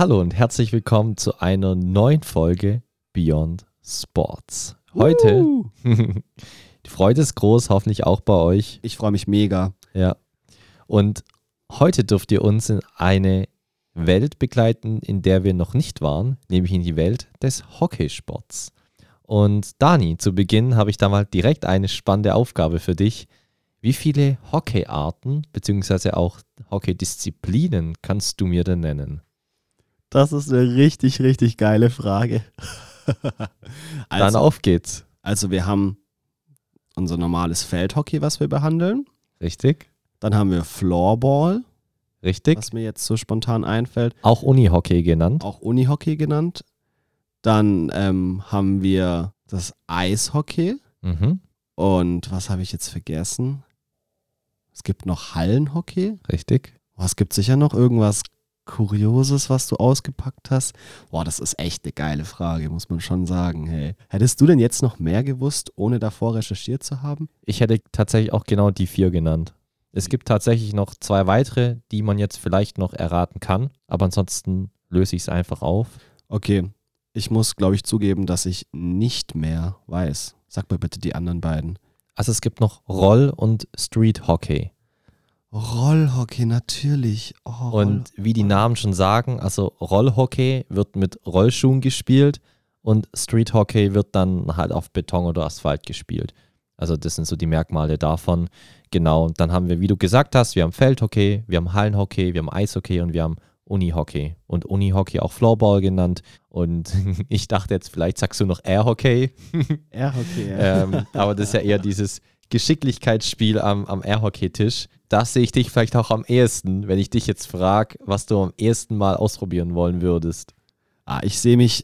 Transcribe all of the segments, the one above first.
Hallo und herzlich willkommen zu einer neuen Folge Beyond Sports. Heute, Uh, die Freude ist groß, hoffentlich auch bei euch. ich freue mich mega. Ja. Und heute dürft ihr uns in eine Welt begleiten, in der wir noch nicht waren, nämlich in die Welt des Hockeysports. Und Dani, zu Beginn habe ich da mal direkt eine spannende Aufgabe für dich. Wie viele Hockeyarten bzw. auch Hockeydisziplinen kannst du mir denn nennen? Das ist eine richtig, richtig geile Frage. Dann also, auf geht's. also wir haben unser normales Feldhockey, was wir behandeln. Richtig? Dann haben wir Floorball, Richtig? was mir jetzt so spontan einfällt. Auch Unihockey genannt. Auch Unihockey genannt. Dann ähm, haben wir das Eishockey. Mhm. Und was habe ich jetzt vergessen? Es gibt noch Hallenhockey. Richtig. Oh, es gibt sicher noch irgendwas Kurioses, was du ausgepackt hast. Boah, das ist echt eine geile Frage, muss man schon sagen. Hey. Hättest du denn jetzt noch mehr gewusst, ohne davor recherchiert zu haben? Ich hätte tatsächlich auch genau die vier genannt. Es gibt tatsächlich noch zwei weitere, die man jetzt vielleicht noch erraten kann, aber ansonsten löse ich es einfach auf. Okay, ich muss, glaube ich, zugeben, dass ich nicht mehr weiß. Sag mir bitte die anderen beiden. Also es gibt noch Roll- und Street Hockey. Rollhockey, natürlich. Oh, Und wie die Namen schon sagen, also Rollhockey wird mit Rollschuhen gespielt und Street Hockey wird dann halt auf Beton oder Asphalt gespielt. Also das sind so die Merkmale davon. Genau, und dann haben wir, wie du gesagt hast, wir haben Feldhockey, wir haben Hallenhockey, wir haben Eishockey und wir haben Unihockey. Und Unihockey auch Floorball genannt. Und ich dachte jetzt, vielleicht sagst du noch Airhockey. Airhockey, ja. ähm, aber das ist ja eher dieses Geschicklichkeitsspiel am, am Airhockey-Tisch. Das sehe ich dich vielleicht auch am ehesten, wenn ich dich jetzt frage, was du am ehesten mal ausprobieren wollen würdest. Ah, ich sehe mich,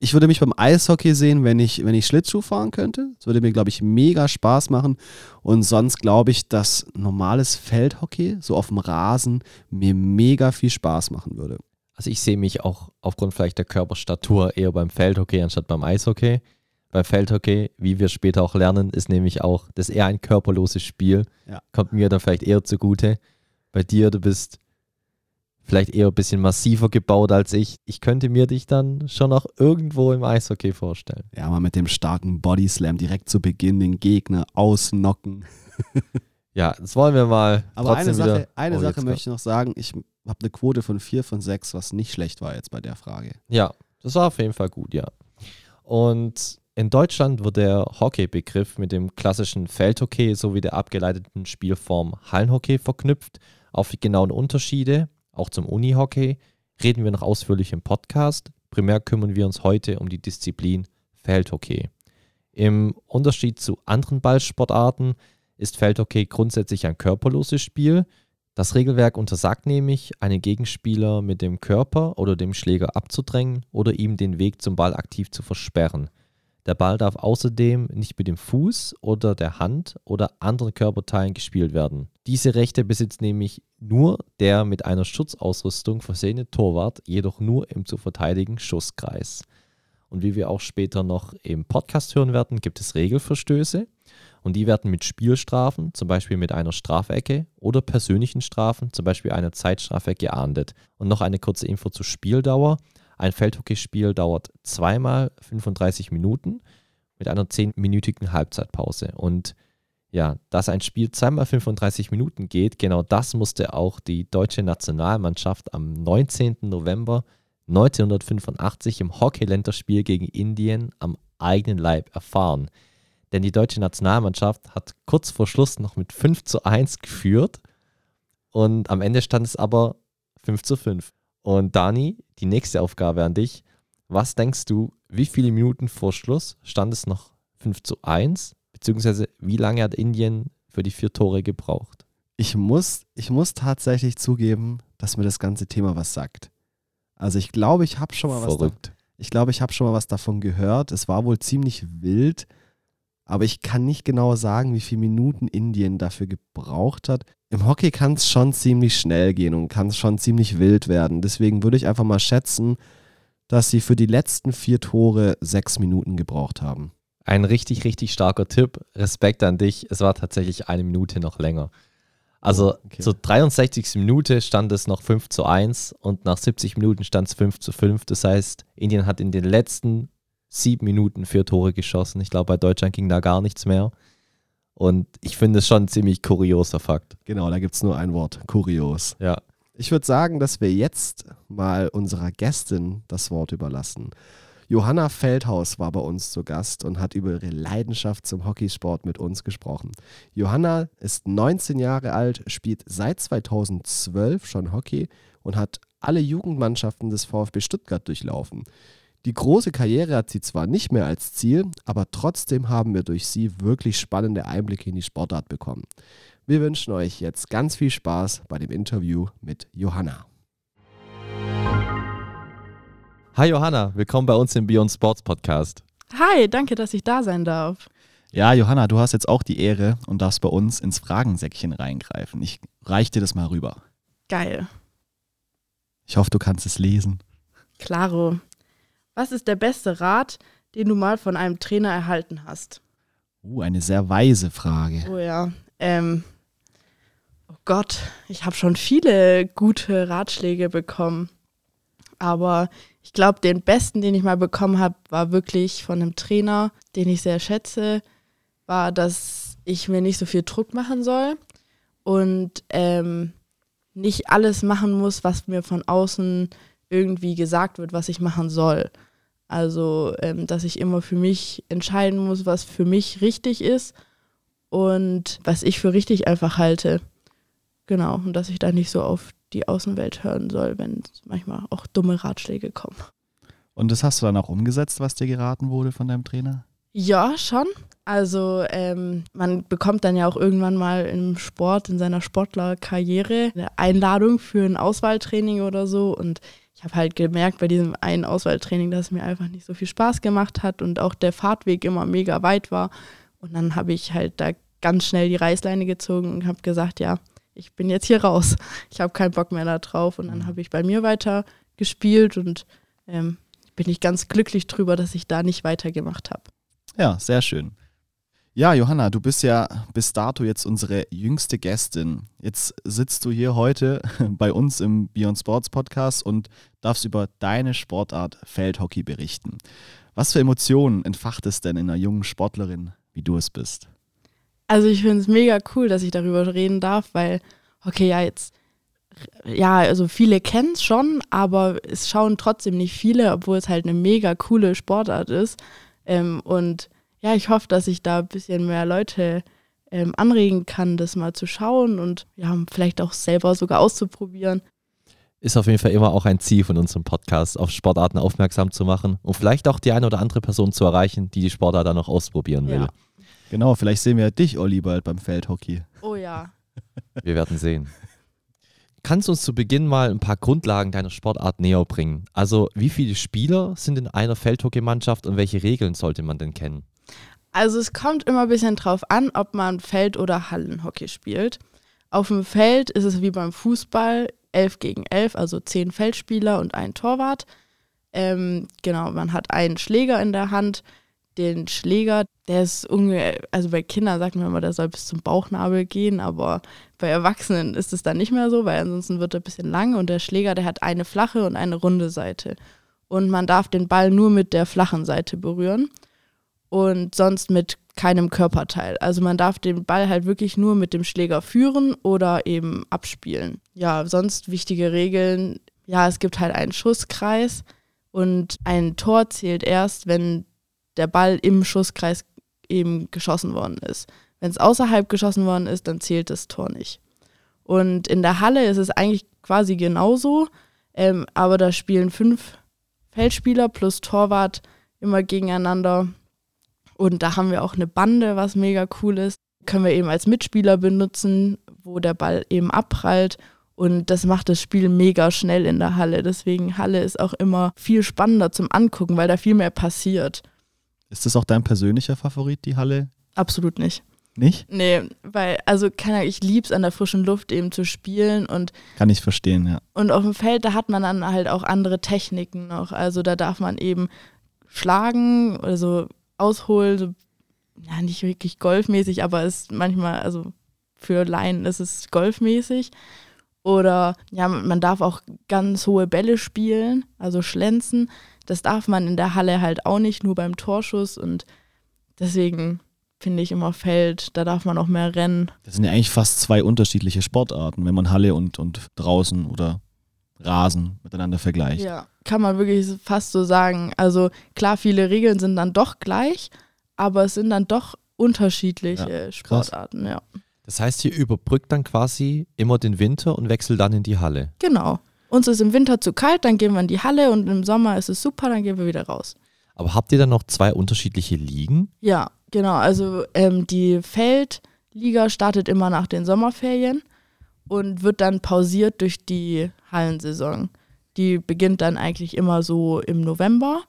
ich würde mich beim Eishockey sehen, wenn ich, wenn ich Schlittschuh fahren könnte. Das würde mir, glaube ich, mega Spaß machen. Und sonst glaube ich, dass normales Feldhockey, so auf dem Rasen, mir mega viel Spaß machen würde. Also ich sehe mich auch aufgrund vielleicht der Körperstatur eher beim Feldhockey anstatt beim Eishockey. Beim Feldhockey, wie wir später auch lernen, ist nämlich auch das eher ein körperloses Spiel. Ja. Kommt mir dann vielleicht eher zugute. Bei dir, du bist vielleicht eher ein bisschen massiver gebaut als ich. Ich könnte mir dich dann schon auch irgendwo im Eishockey vorstellen. Ja, mal mit dem starken Bodyslam direkt zu Beginn den Gegner ausnocken. Ja, das wollen wir mal. Aber eine wieder- Sache, eine Oh, Sache möchte ich noch sagen. Ich habe eine Quote von 4 von 6, was nicht schlecht war jetzt bei der Frage. Ja, das war auf jeden Fall gut, ja. Und in Deutschland wird der Hockey-Begriff mit dem klassischen Feldhockey sowie der abgeleiteten Spielform Hallenhockey verknüpft. Auf die genauen Unterschiede, auch zum Unihockey, reden wir noch ausführlich im Podcast. Primär kümmern wir uns heute um die Disziplin Feldhockey. Im Unterschied zu anderen Ballsportarten ist Feldhockey grundsätzlich ein körperloses Spiel. Das Regelwerk untersagt nämlich, einen Gegenspieler mit dem Körper oder dem Schläger abzudrängen oder ihm den Weg zum Ball aktiv zu versperren. Der Ball darf außerdem nicht mit dem Fuß oder der Hand oder anderen Körperteilen gespielt werden. Diese Rechte besitzt nämlich nur der mit einer Schutzausrüstung versehene Torwart, jedoch nur im zu verteidigen Schusskreis. Und wie wir auch später noch im Podcast hören werden, gibt es Regelverstöße. Und die werden mit Spielstrafen, zum Beispiel mit einer Strafecke oder persönlichen Strafen, zum Beispiel einer Zeitstrafe, geahndet. Und noch eine kurze Info zur Spieldauer. Ein Feldhockeyspiel dauert zweimal 35 Minuten mit einer 10-minütigen Halbzeitpause. Und ja, dass ein Spiel zweimal 35 Minuten geht, genau das musste auch die deutsche Nationalmannschaft am 19. November 1985 im Hockey-Länderspiel gegen Indien am eigenen Leib erfahren. Denn die deutsche Nationalmannschaft hat kurz vor Schluss noch mit 5 zu 1 geführt und am Ende stand es aber 5 zu 5. Und Dani, die nächste Aufgabe an dich. Was denkst du, wie viele Minuten vor Schluss stand es noch 5 zu 1? Beziehungsweise wie lange hat Indien für die vier Tore gebraucht? Ich muss, ich muss tatsächlich zugeben, dass mir das ganze Thema was sagt. Also ich glaube, ich habe schon mal was. Da, Verrückt. ich glaube, ich habe schon mal was davon gehört. Es war wohl ziemlich wild, aber ich kann nicht genau sagen, wie viele Minuten Indien dafür gebraucht hat. Im Hockey kann es schon ziemlich schnell gehen und kann es schon ziemlich wild werden. Deswegen würde ich einfach mal schätzen, dass sie für die letzten vier Tore sechs Minuten gebraucht haben. Ein richtig, richtig starker Tipp. Respekt an dich. Es war tatsächlich eine Minute noch länger. Also Okay. zur 63. Minute stand es noch 5 zu 1 und nach 70 Minuten stand es 5 zu 5. Das heißt, Indien hat in den letzten sieben Minuten vier Tore geschossen. Ich glaube, bei Deutschland ging da gar nichts mehr. Und ich finde es schon ein ziemlich kurioser Fakt. Genau, da gibt es nur ein Wort, kurios. Ja. Ich würde sagen, dass wir jetzt mal unserer Gästin das Wort überlassen. Johanna Feldhaus war bei uns zu Gast und hat über ihre Leidenschaft zum Hockeysport mit uns gesprochen. Johanna ist 19 Jahre alt, spielt seit 2012 schon Hockey und hat alle Jugendmannschaften des VfB Stuttgart durchlaufen. Die große Karriere hat sie zwar nicht mehr als Ziel, aber trotzdem haben wir durch sie wirklich spannende Einblicke in die Sportart bekommen. Wir wünschen euch jetzt ganz viel Spaß bei dem Interview mit Johanna. Hi Johanna, willkommen bei uns im Beyond Sports Podcast. Hi, danke, dass ich da sein darf. Ja, Johanna, du hast jetzt auch die Ehre und darfst bei uns ins Fragensäckchen reingreifen. Ich reich dir das mal rüber. Geil. Ich hoffe, du kannst es lesen. Klaro. Was ist der beste Rat, den du mal von einem Trainer erhalten hast? Uh, eine sehr weise Frage. Oh ja. Ähm, oh Gott, ich habe schon viele gute Ratschläge bekommen. Aber ich glaube, den besten, den ich mal bekommen habe, war wirklich von einem Trainer, den ich sehr schätze, war, dass ich mir nicht so viel Druck machen soll und ähm, nicht alles machen muss, was mir von außen irgendwie gesagt wird, was ich machen soll. Also, ähm, dass ich immer für mich entscheiden muss, was für mich richtig ist und was ich für richtig einfach halte. Genau, und dass ich da nicht so auf die Außenwelt hören soll, wenn manchmal auch dumme Ratschläge kommen. Und das hast du dann auch umgesetzt, was dir geraten wurde von deinem Trainer? Ja, schon. Also ähm, man bekommt dann ja auch irgendwann mal im Sport, in seiner Sportlerkarriere, eine Einladung für ein Auswahltraining oder so. Und ich habe halt gemerkt bei diesem einen Auswahltraining, dass es mir einfach nicht so viel Spaß gemacht hat und auch der Fahrtweg immer mega weit war. Und dann habe ich halt da ganz schnell die Reißleine gezogen und habe gesagt, ja, ich bin jetzt hier raus. Ich habe keinen Bock mehr da drauf. Und dann habe ich bei mir weiter gespielt und ähm, bin ich ganz glücklich drüber, dass ich da nicht weitergemacht habe. Ja, sehr schön. Ja, Johanna, du bist ja bis dato jetzt unsere jüngste Gästin. Jetzt sitzt du hier heute bei uns im Beyond Sports Podcast und darfst über deine Sportart Feldhockey berichten. Was für Emotionen entfacht es denn in einer jungen Sportlerin, wie du es bist? Also ich finde es mega cool, dass ich darüber reden darf, weil, okay, ja, jetzt, ja, also viele kennen es schon, aber es schauen trotzdem nicht viele, obwohl es halt eine mega coole Sportart ist. Ähm, und ja, ich hoffe, dass ich da ein bisschen mehr Leute ähm, anregen kann, das mal zu schauen und ja, vielleicht auch selber sogar auszuprobieren. Ist auf jeden Fall immer auch ein Ziel von unserem Podcast, auf Sportarten aufmerksam zu machen und vielleicht auch die eine oder andere Person zu erreichen, die die Sportart dann noch ausprobieren will. Ja. Genau, vielleicht sehen wir dich, Olli, bald beim Feldhockey. Oh ja. Wir werden sehen. Kannst du uns zu Beginn mal ein paar Grundlagen deiner Sportart näher bringen? Also, wie viele Spieler sind in einer Feldhockeymannschaft und welche Regeln sollte man denn kennen? Also es kommt immer ein bisschen drauf an, ob man Feld- oder Hallenhockey spielt. Auf dem Feld ist es wie beim Fußball 11 gegen 11, also 10 Feldspieler und ein Torwart. Ähm, genau, man hat einen Schläger in der Hand. Den Schläger, der ist ungefähr, also bei Kindern sagt man immer, der soll bis zum Bauchnabel gehen, aber bei Erwachsenen ist es dann nicht mehr so, weil ansonsten wird er ein bisschen lang und der Schläger, der hat eine flache und eine runde Seite. Und man darf den Ball nur mit der flachen Seite berühren und sonst mit keinem Körperteil. Also man darf den Ball halt wirklich nur mit dem Schläger führen oder eben abspielen. Ja, sonst wichtige Regeln. Ja, es gibt halt einen Schusskreis und ein Tor zählt erst, wenn der Ball im Schusskreis eben geschossen worden ist. Wenn es außerhalb geschossen worden ist, dann zählt das Tor nicht. Und in der Halle ist es eigentlich quasi genauso, ähm, aber da spielen fünf Feldspieler plus Torwart immer gegeneinander. Und da haben wir auch eine Bande, was mega cool ist. Können wir eben als Mitspieler benutzen, wo der Ball eben abprallt. Und das macht das Spiel mega schnell in der Halle. Deswegen Halle ist auch immer viel spannender zum Angucken, weil da viel mehr passiert. Ist das auch dein persönlicher Favorit, die Halle? Absolut nicht. Nicht? Nee, weil, also, keine ich lieb's an der frischen Luft eben zu spielen und Kann ich verstehen, ja. Und auf dem Feld, da hat man dann halt auch andere Techniken noch. Also da darf man eben schlagen, also ausholen, so, ja, nicht wirklich golfmäßig, aber ist manchmal, also für Laien ist es golfmäßig. Oder ja, man darf auch ganz hohe Bälle spielen, also schlänzen. Das darf man in der Halle halt auch nicht, nur beim Torschuss. Und deswegen finde ich immer Feld, da darf man auch mehr rennen. Das sind ja eigentlich fast zwei unterschiedliche Sportarten, wenn man Halle und, und draußen oder Rasen miteinander vergleicht. Ja, kann man wirklich fast so sagen. Also klar, viele Regeln sind dann doch gleich, aber es sind dann doch unterschiedliche Ja, Sportarten, ja. Das heißt, ihr überbrückt dann quasi immer den Winter und wechselt dann in die Halle. Genau. Uns ist im Winter zu kalt, dann gehen wir in die Halle und im Sommer ist es super, dann gehen wir wieder raus. Aber habt ihr dann noch zwei unterschiedliche Ligen? Ja, genau. Also ähm, die Feldliga startet immer nach den Sommerferien und wird dann pausiert durch die Hallensaison. Die beginnt dann eigentlich immer so im November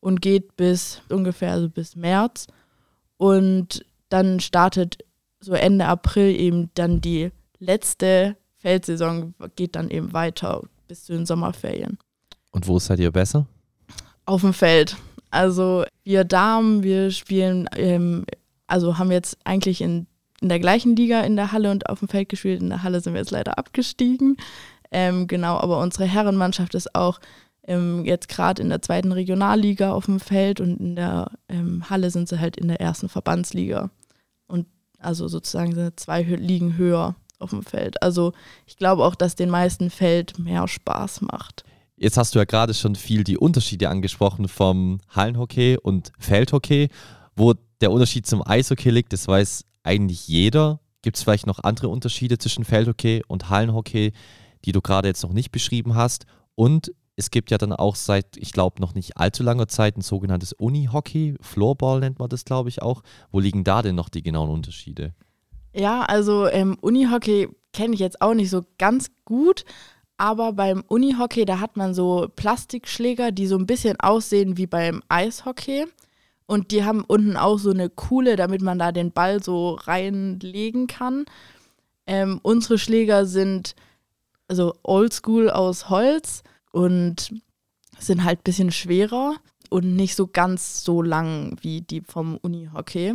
und geht bis ungefähr also bis März. Und dann startet so Ende April eben dann die letzte Feldsaison, geht dann eben weiter bis zu den Sommerferien Und wo seid ihr besser? auf dem Feld. Also wir Damen, wir spielen, ähm, also haben jetzt eigentlich in, in der gleichen Liga in der Halle und auf dem Feld gespielt. In der Halle sind wir jetzt leider abgestiegen. Ähm, genau, aber unsere Herrenmannschaft ist auch ähm, jetzt gerade in der zweiten Regionalliga auf dem Feld und in der ähm, Halle sind sie halt in der ersten Verbandsliga. Und also sozusagen sind zwei Ligen höher auf dem Feld. Also ich glaube auch, dass den meisten Feld mehr Spaß macht. Jetzt hast du ja gerade schon viel die Unterschiede angesprochen vom Hallenhockey und Feldhockey. Wo der Unterschied zum Eishockey liegt, das weiß eigentlich jeder. Gibt es vielleicht noch andere Unterschiede zwischen Feldhockey und Hallenhockey, die du gerade jetzt noch nicht beschrieben hast? Und es gibt ja dann auch seit, ich glaube, noch nicht allzu langer Zeit ein sogenanntes Unihockey. Floorball nennt man das, glaube ich, auch. Wo liegen da denn noch die genauen Unterschiede? Ja, also ähm, Unihockey kenne ich jetzt auch nicht so ganz gut, aber beim Unihockey, da hat man so Plastikschläger, die so ein bisschen aussehen wie beim Eishockey. Und die haben unten auch so eine Kuhle, damit man da den Ball so reinlegen kann. Ähm, unsere Schläger sind also oldschool aus Holz und sind halt ein bisschen schwerer und nicht so ganz so lang wie die vom Unihockey.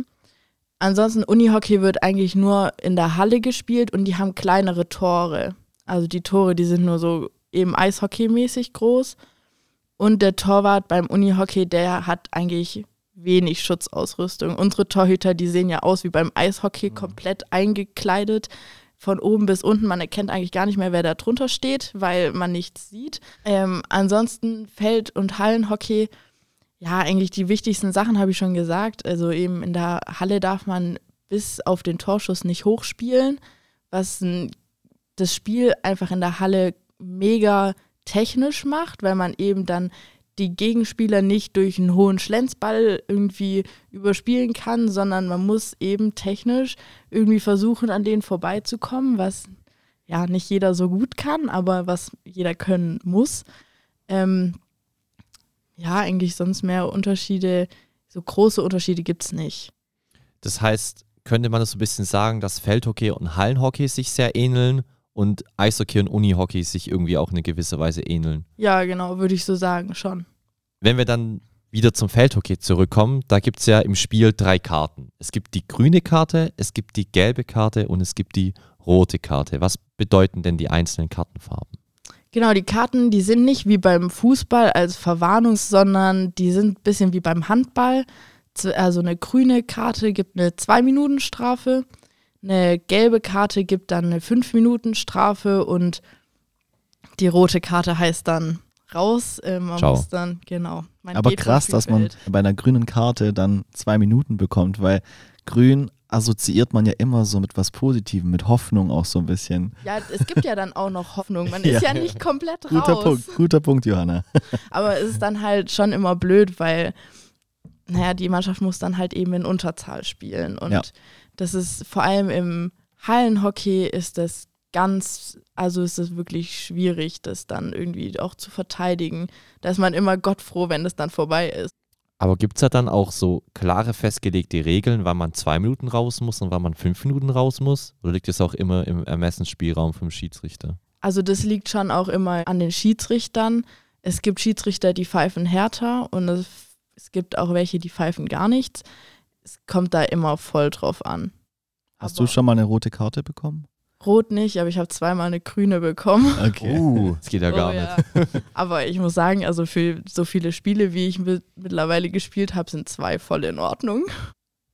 Ansonsten, Unihockey wird eigentlich nur in der Halle gespielt und die haben kleinere Tore. Also die Tore, die sind nur so eben Eishockey-mäßig groß. Und der Torwart beim Unihockey, der hat eigentlich wenig Schutzausrüstung. Unsere Torhüter, die sehen ja aus wie beim Eishockey, komplett eingekleidet. Von oben bis unten, man erkennt eigentlich gar nicht mehr, wer da drunter steht, weil man nichts sieht. Ähm, ansonsten Feld- und Hallenhockey, ja, eigentlich die wichtigsten Sachen habe ich schon gesagt. Also eben in der Halle darf man bis auf den Torschuss nicht hochspielen, was ein, das Spiel einfach in der Halle mega technisch macht, weil man eben dann die Gegenspieler nicht durch einen hohen Schlenzball irgendwie überspielen kann, sondern man muss eben technisch irgendwie versuchen, an denen vorbeizukommen, was ja nicht jeder so gut kann, aber was jeder können muss. Ähm, ja, eigentlich sonst mehr Unterschiede, so große Unterschiede gibt es nicht. Das heißt, könnte man das so ein bisschen sagen, dass Feldhockey und Hallenhockey sich sehr ähneln und Eishockey und Unihockey sich irgendwie auch in gewisser Weise ähneln? Ja, genau, würde ich so sagen, schon. Wenn wir dann wieder zum Feldhockey zurückkommen, da gibt es ja im Spiel drei Karten. Es gibt die grüne Karte, es gibt die gelbe Karte und es gibt die rote Karte. Was bedeuten denn die einzelnen Kartenfarben? Genau, die Karten, die sind nicht wie beim Fußball als Verwarnung, sondern die sind ein bisschen wie beim Handball. Also eine grüne Karte gibt eine 2-Minuten-Strafe, eine gelbe Karte gibt dann eine 5-Minuten-Strafe und die rote Karte heißt dann raus. Äh, man Ciao. muss dann, genau. Aber krass, dass man bei einer grünen Karte dann zwei Minuten bekommt, weil grün assoziiert man ja immer so mit was Positivem, mit Hoffnung auch so ein bisschen. Ja, es gibt ja dann auch noch Hoffnung. Man ist Ja. ja, nicht komplett Guter raus. Punkt, guter Punkt, Johanna. Aber es ist dann halt schon immer blöd, weil, naja, die Mannschaft muss dann halt eben in Unterzahl spielen. Und Ja. Das ist vor allem im Hallenhockey ist das ganz, also ist es wirklich schwierig, das dann irgendwie auch zu verteidigen. Da ist man immer gottfroh, wenn das dann vorbei ist. Aber gibt es da dann auch so klare festgelegte Regeln, wann man zwei Minuten raus muss und wann man fünf Minuten raus muss? Oder liegt das auch immer im Ermessensspielraum vom Schiedsrichter? Also das liegt schon auch immer an den Schiedsrichtern. Es gibt Schiedsrichter, die pfeifen härter und es, es gibt auch welche, die pfeifen gar nichts. Es kommt da immer voll drauf an. Hast Aber du schon mal eine rote Karte bekommen? Rot nicht, aber ich habe zweimal eine grüne bekommen. Okay. Uh, das geht ja gar Oh, nicht. ja. Aber ich muss sagen, also für so viele Spiele, wie ich mit, mittlerweile gespielt habe, sind zwei voll in Ordnung.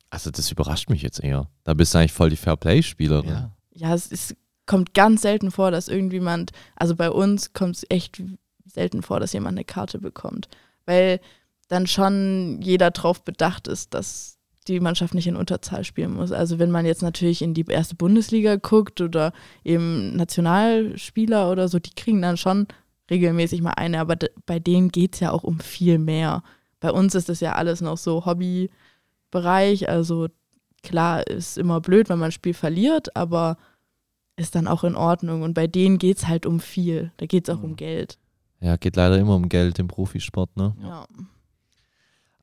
Also das überrascht mich jetzt eher. Da bist du eigentlich voll die Fairplay-Spielerin. Ja. Ja, es ist, kommt ganz selten vor, dass irgendjemand, also bei uns kommt es echt selten vor, dass jemand eine Karte bekommt. Weil dann schon jeder drauf bedacht ist, dass die Mannschaft nicht in Unterzahl spielen muss. Also wenn man jetzt natürlich in die erste Bundesliga guckt oder eben Nationalspieler oder so, die kriegen dann schon regelmäßig mal eine, aber bei denen geht es ja auch um viel mehr. Bei uns ist das ja alles noch so Hobbybereich, also klar ist immer blöd, wenn man ein Spiel verliert, aber ist dann auch in Ordnung. Und bei denen geht es halt um viel. Da geht es auch Mhm. um Geld. Ja, geht leider immer um Geld im Profisport, ne? Ja.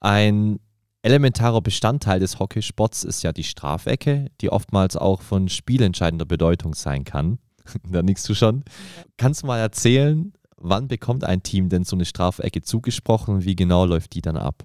Ein elementarer Bestandteil des Hockeysports ist ja die Strafecke, die oftmals auch von spielentscheidender Bedeutung sein kann. da nickst du schon. Kannst du mal erzählen, wann bekommt ein Team denn so eine Strafecke zugesprochen und wie genau läuft die dann ab?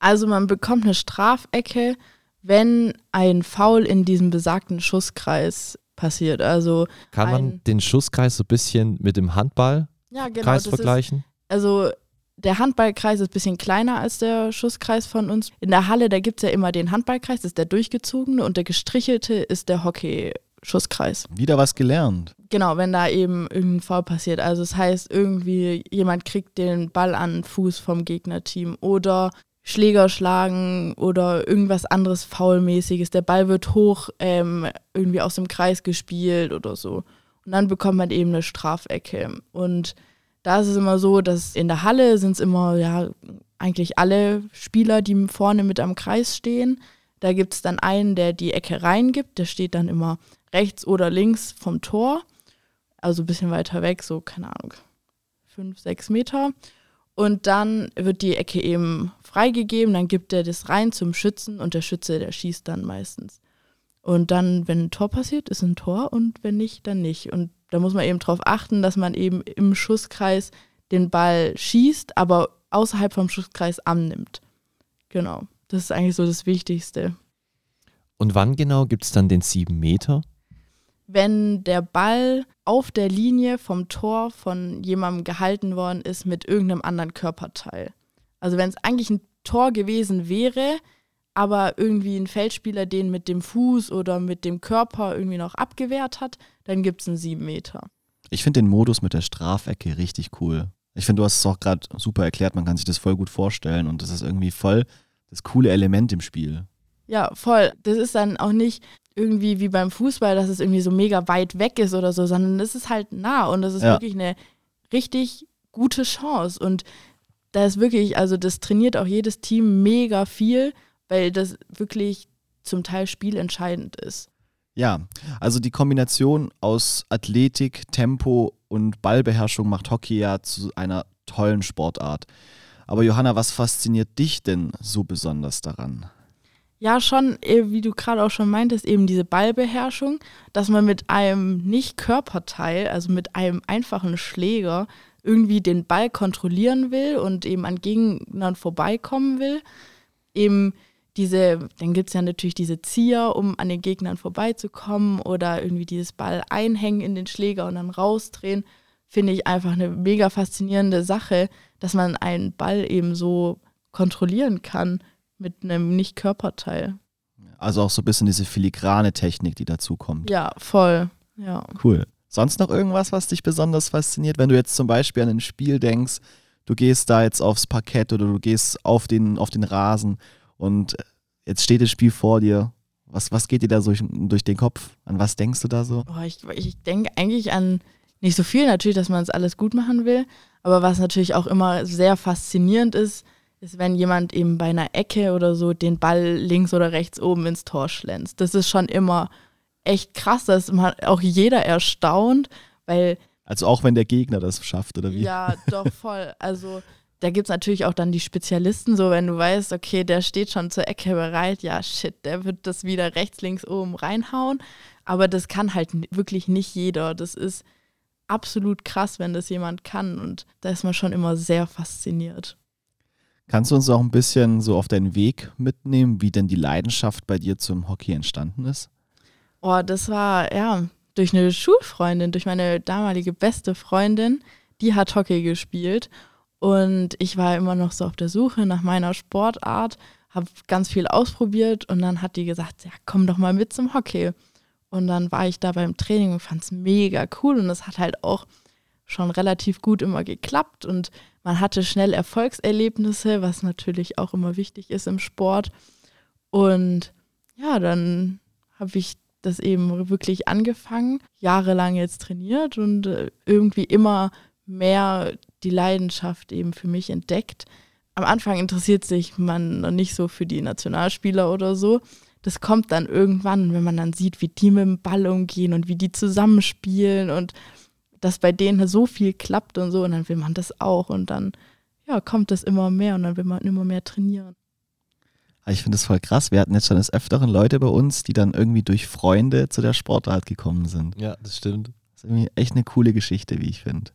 Also man bekommt eine Strafecke, wenn ein Foul in diesem besagten Schusskreis passiert. Also Kann man den Schusskreis so ein bisschen mit dem Handballkreis ja, genau. Das ist, vergleichen? also der Handballkreis ist ein bisschen kleiner als der Schusskreis von uns. In der Halle, da gibt es ja immer den Handballkreis, das ist der durchgezogene und der gestrichelte ist der Hockey-Schusskreis. Wieder was gelernt. Genau, wenn da eben irgendein Foul passiert. Also das heißt, irgendwie jemand kriegt den Ball an den Fuß vom Gegnerteam oder Schläger schlagen oder irgendwas anderes Foulmäßiges. Der Ball wird hoch ähm, irgendwie aus dem Kreis gespielt oder so. Und dann bekommt man eben eine Strafecke. Und da ist es immer so, dass in der Halle sind es immer, ja, eigentlich alle Spieler, die vorne mit am Kreis stehen. Da gibt es dann einen, der die Ecke reingibt. Der steht dann immer rechts oder links vom Tor. Also ein bisschen weiter weg, so, keine Ahnung, fünf, sechs Meter. Und dann wird die Ecke eben freigegeben, dann gibt er das rein zum Schützen und der Schütze, der schießt dann meistens. Und dann, wenn ein Tor passiert, ist ein Tor und wenn nicht, dann nicht. Und da muss man eben darauf achten, dass man eben im Schusskreis den Ball schießt, aber außerhalb vom Schusskreis annimmt. Genau. Das ist eigentlich so das Wichtigste. Und wann genau gibt es dann den 7 Meter? wenn der Ball auf der Linie vom Tor von jemandem gehalten worden ist mit irgendeinem anderen Körperteil. Also wenn es eigentlich ein Tor gewesen wäre, aber irgendwie ein Feldspieler den mit dem Fuß oder mit dem Körper irgendwie noch abgewehrt hat, dann gibt es einen 7 Meter. Ich finde den Modus mit der Strafecke richtig cool. Ich finde, du hast es auch gerade super erklärt, man kann sich das voll gut vorstellen und das ist irgendwie voll das coole Element im Spiel. Ja, voll. Das ist dann auch nicht irgendwie wie beim Fußball, dass es irgendwie so mega weit weg ist oder so, sondern es ist halt nah und das ist Ja. wirklich eine richtig gute Chance. Und da ist wirklich, also das trainiert auch jedes Team mega viel, weil das wirklich zum Teil spielentscheidend ist. Ja, also die Kombination aus Athletik, Tempo und Ballbeherrschung macht Hockey ja zu einer tollen Sportart. Aber Johanna, was fasziniert dich denn so besonders daran? Ja, schon, eh, wie du gerade auch schon meintest, eben diese Ballbeherrschung, dass man mit einem Nicht-Körperteil, also mit einem einfachen Schläger, irgendwie den Ball kontrollieren will und eben an Gegnern vorbeikommen will. Eben diese, dann gibt es ja natürlich diese Zieher, um an den Gegnern vorbeizukommen oder irgendwie dieses Ball einhängen in den Schläger und dann rausdrehen, finde ich einfach eine mega faszinierende Sache, dass man einen Ball eben so kontrollieren kann mit einem Nicht-Körperteil. Also auch so ein bisschen diese filigrane Technik, die dazu kommt. Ja, voll. Ja. Cool. Sonst noch irgendwas, was dich besonders fasziniert? Wenn du jetzt zum Beispiel an ein Spiel denkst, du gehst da jetzt aufs Parkett oder du gehst auf den, auf den Rasen und jetzt steht das Spiel vor dir. Was, was geht dir da so durch, durch den Kopf? An was denkst du da so? Boah, ich ich denke eigentlich an nicht so viel, natürlich, dass man es alles gut machen will. Aber was natürlich auch immer sehr faszinierend ist, ist, wenn jemand eben bei einer Ecke oder so den Ball links oder rechts oben ins Tor schlänzt. Das ist schon immer echt krass, dass man auch jeder erstaunt, weil Also auch wenn der Gegner das schafft, oder wie? Ja, doch, voll. Also da gibt es natürlich auch dann die Spezialisten, so wenn du weißt, okay, der steht schon zur Ecke bereit, ja, shit, der wird das wieder rechts, links, oben reinhauen. Aber das kann halt wirklich nicht jeder. Das ist absolut krass, wenn das jemand kann. Und da ist man schon immer sehr fasziniert. Kannst du uns auch ein bisschen so auf deinen Weg mitnehmen, wie denn die Leidenschaft bei dir zum Hockey entstanden ist? Oh, das war, ja, durch eine Schulfreundin, durch meine damalige beste Freundin, die hat Hockey gespielt. Und ich war immer noch so auf der Suche nach meiner Sportart, habe ganz viel ausprobiert und dann hat die gesagt, ja, komm doch mal mit zum Hockey. Und dann war ich da beim Training und fand es mega cool und es hat halt auch schon relativ gut immer geklappt und man hatte schnell Erfolgserlebnisse, was natürlich auch immer wichtig ist im Sport. Und ja, dann habe ich das eben wirklich angefangen, jahrelang jetzt trainiert und äh, irgendwie immer mehr die Leidenschaft eben für mich entdeckt. Am Anfang interessiert sich man noch nicht so für die Nationalspieler oder so. Das kommt dann irgendwann, wenn man dann sieht, wie die mit dem Ball umgehen und wie die zusammenspielen und dass bei denen so viel klappt und so und dann will man das auch und dann ja, kommt das immer mehr und dann will man immer mehr trainieren. Ich finde das voll krass. Wir hatten jetzt schon des Öfteren Leute bei uns, die dann irgendwie durch Freunde zu der Sportart gekommen sind. Ja, das stimmt. Das ist irgendwie echt eine coole Geschichte, wie ich finde.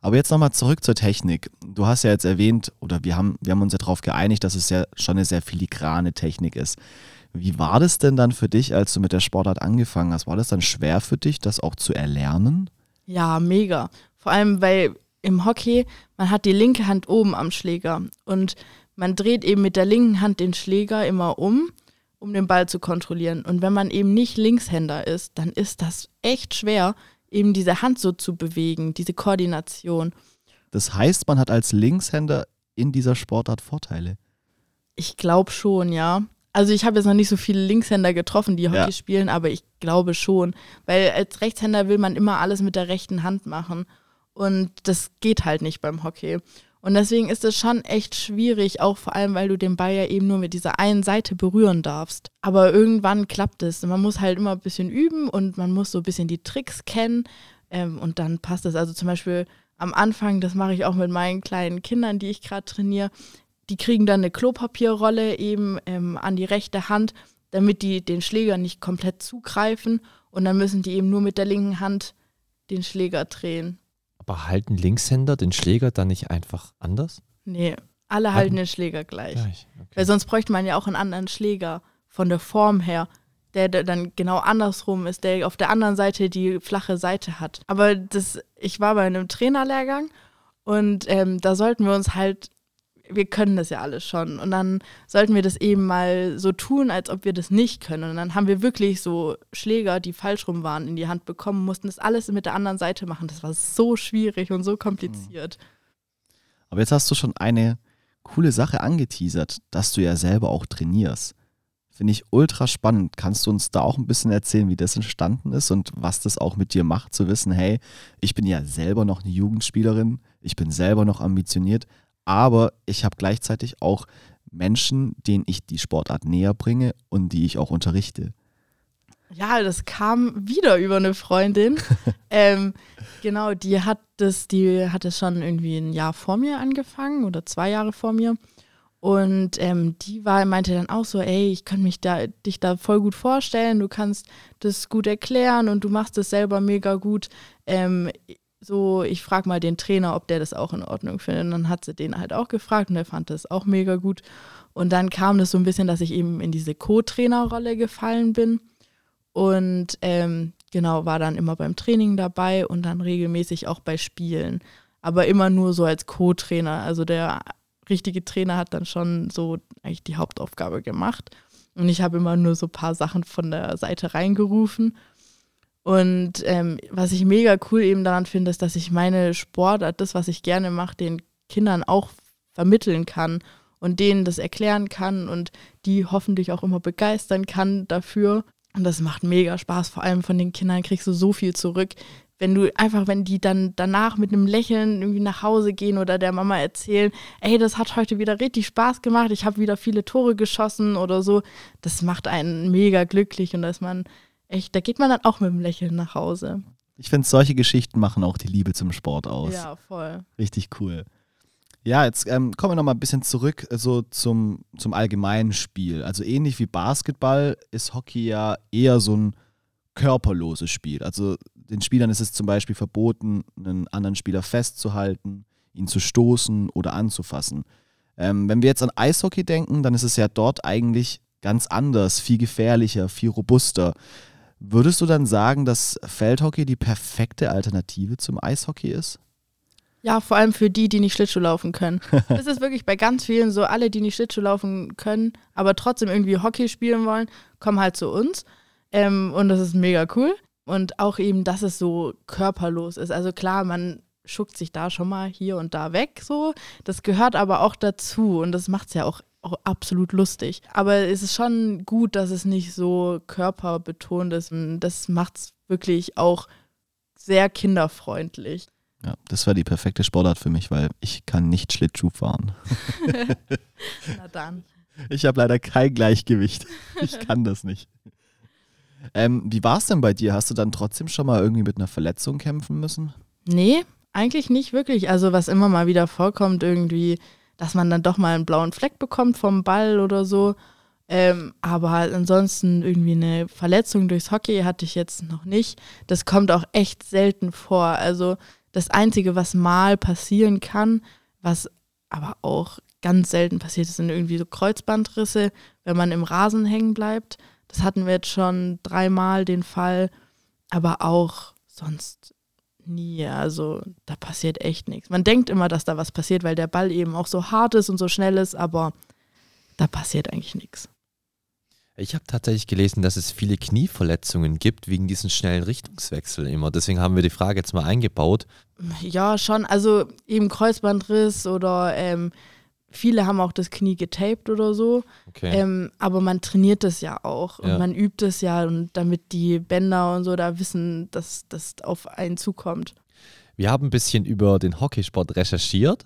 Aber jetzt nochmal zurück zur Technik. Du hast ja jetzt erwähnt, oder wir haben, wir haben uns ja darauf geeinigt, dass es ja schon eine sehr filigrane Technik ist. Wie war das denn dann für dich, als du mit der Sportart angefangen hast? War das dann schwer für dich, das auch zu erlernen? Ja, mega. Vor allem, weil im Hockey, man hat die linke Hand oben am Schläger und man dreht eben mit der linken Hand den Schläger immer um, um den Ball zu kontrollieren. Und wenn man eben nicht Linkshänder ist, dann ist das echt schwer, eben diese Hand so zu bewegen, diese Koordination. Das heißt, man hat als Linkshänder in dieser Sportart Vorteile. Ich glaube schon, ja. Also ich habe jetzt noch nicht so viele Linkshänder getroffen, die Hockey Ja. spielen, aber ich glaube schon. Weil als Rechtshänder will man immer alles mit der rechten Hand machen. Und das geht halt nicht beim Hockey. Und deswegen ist es schon echt schwierig, auch vor allem, weil du den Ball ja eben nur mit dieser einen Seite berühren darfst. Aber irgendwann klappt es. Man muss halt immer ein bisschen üben und man muss so ein bisschen die Tricks kennen ähm, und dann passt es. Also zum Beispiel am Anfang, das mache ich auch mit meinen kleinen Kindern, die ich gerade trainiere, die kriegen dann eine Klopapierrolle eben ähm, an die rechte Hand, damit die den Schläger nicht komplett zugreifen und dann müssen die eben nur mit der linken Hand den Schläger drehen. Aber halten Linkshänder den Schläger dann nicht einfach anders? Nee, alle halten den Schläger gleich. Gleich. Weil Okay. sonst bräuchte man ja auch einen anderen Schläger von der Form her, der, der dann genau andersrum ist, der auf der anderen Seite die flache Seite hat. Aber das, ich war bei einem Trainerlehrgang und ähm, da sollten wir uns halt, wir können das ja alles schon. Und dann sollten wir das eben mal so tun, als ob wir das nicht können. Und dann haben wir wirklich so Schläger, die falsch rum waren, in die Hand bekommen, mussten das alles mit der anderen Seite machen. Das war so schwierig und so kompliziert. Aber jetzt hast du schon eine coole Sache angeteasert, dass du ja selber auch trainierst. Finde ich ultra spannend. Kannst du uns da auch ein bisschen erzählen, wie das entstanden ist und was das auch mit dir macht, zu wissen, hey, ich bin ja selber noch eine Jugendspielerin, ich bin selber noch ambitioniert, aber ich habe gleichzeitig auch Menschen, denen ich die Sportart näher bringe und die ich auch unterrichte. Ja, das kam wieder über eine Freundin. ähm, genau, die hat das, die hat es schon irgendwie ein Jahr vor mir angefangen oder zwei Jahre vor mir. Und ähm, die war, meinte dann auch so, ey, ich kann mich da, dich da voll gut vorstellen, du kannst das gut erklären und du machst es selber mega gut. Ähm, so, ich frage mal den Trainer, ob der das auch in Ordnung findet. Und dann hat sie den halt auch gefragt und der fand das auch mega gut. Und dann kam das so ein bisschen, dass ich eben in diese Co-Trainerrolle gefallen bin. Und ähm, genau, war dann immer beim Training dabei und dann regelmäßig auch bei Spielen. Aber immer nur so als Co-Trainer. Also der richtige Trainer hat dann schon so eigentlich die Hauptaufgabe gemacht. Und ich habe immer nur so ein paar Sachen von der Seite reingerufen. Und ähm, was ich mega cool eben daran finde, ist, dass ich meine Sportart, das, was ich gerne mache, den Kindern auch vermitteln kann und denen das erklären kann und die hoffentlich auch immer begeistern kann dafür. Und das macht mega Spaß. Vor allem von den Kindern kriegst du so viel zurück. Wenn du einfach, wenn die dann danach mit einem Lächeln irgendwie nach Hause gehen oder der Mama erzählen, ey, das hat heute wieder richtig Spaß gemacht, ich habe wieder viele Tore geschossen oder so, das macht einen mega glücklich und da ist man echt, da geht man dann auch mit einem Lächeln nach Hause. Ich finde, solche Geschichten machen auch die Liebe zum Sport aus. Ja, voll. Richtig cool. Ja, jetzt ähm, kommen wir noch mal ein bisschen zurück äh, so zum, zum allgemeinen Spiel. Also ähnlich wie Basketball ist Hockey ja eher so ein körperloses Spiel. Also den Spielern ist es zum Beispiel verboten, einen anderen Spieler festzuhalten, ihn zu stoßen oder anzufassen. Ähm, wenn wir jetzt an Eishockey denken, dann ist es ja dort eigentlich ganz anders, viel gefährlicher, viel robuster. Würdest du dann sagen, dass Feldhockey die perfekte Alternative zum Eishockey ist? Ja, vor allem für die, die nicht Schlittschuh laufen können. Das ist wirklich bei ganz vielen so, alle, die nicht Schlittschuh laufen können, aber trotzdem irgendwie Hockey spielen wollen, kommen halt zu uns. Ähm, und das ist mega cool. Und auch eben, dass es so körperlos ist. Also klar, man schuckt sich da schon mal hier und da weg, so. Das gehört aber auch dazu und das macht es ja auch, auch absolut lustig. Aber es ist schon gut, dass es nicht so körperbetont ist. Das macht es wirklich auch sehr kinderfreundlich. Ja, das wäre die perfekte Sportart für mich, weil ich kann nicht Schlittschuh fahren. Na dann. Ich habe leider kein Gleichgewicht. Ich kann das nicht. Ähm, wie war es denn bei dir? Hast du dann trotzdem schon mal irgendwie mit einer Verletzung kämpfen müssen? Nee, eigentlich nicht wirklich. Also was immer mal wieder vorkommt, irgendwie, dass man dann doch mal einen blauen Fleck bekommt vom Ball oder so. Ähm, aber halt ansonsten irgendwie eine Verletzung durchs Hockey hatte ich jetzt noch nicht. Das kommt auch echt selten vor. Also das Einzige, was mal passieren kann, was aber auch ganz selten passiert, sind irgendwie so Kreuzbandrisse, wenn man im Rasen hängen bleibt. Das hatten wir jetzt schon dreimal den Fall, aber auch sonst nie. Also da passiert echt nichts. Man denkt immer, dass da was passiert, weil der Ball eben auch so hart ist und so schnell ist, aber da passiert eigentlich nichts. Ich habe tatsächlich gelesen, dass es viele Knieverletzungen gibt wegen diesen schnellen Richtungswechsel immer. Deswegen haben wir die Frage jetzt mal eingebaut. Ja, schon. Also eben Kreuzbandriss oder ähm, viele haben auch das Knie getaped oder so. Okay. Ähm, aber man trainiert das ja auch und Ja. man übt es ja und damit die Bänder und so da wissen, dass das auf einen zukommt. Wir haben ein bisschen über den Hockeysport recherchiert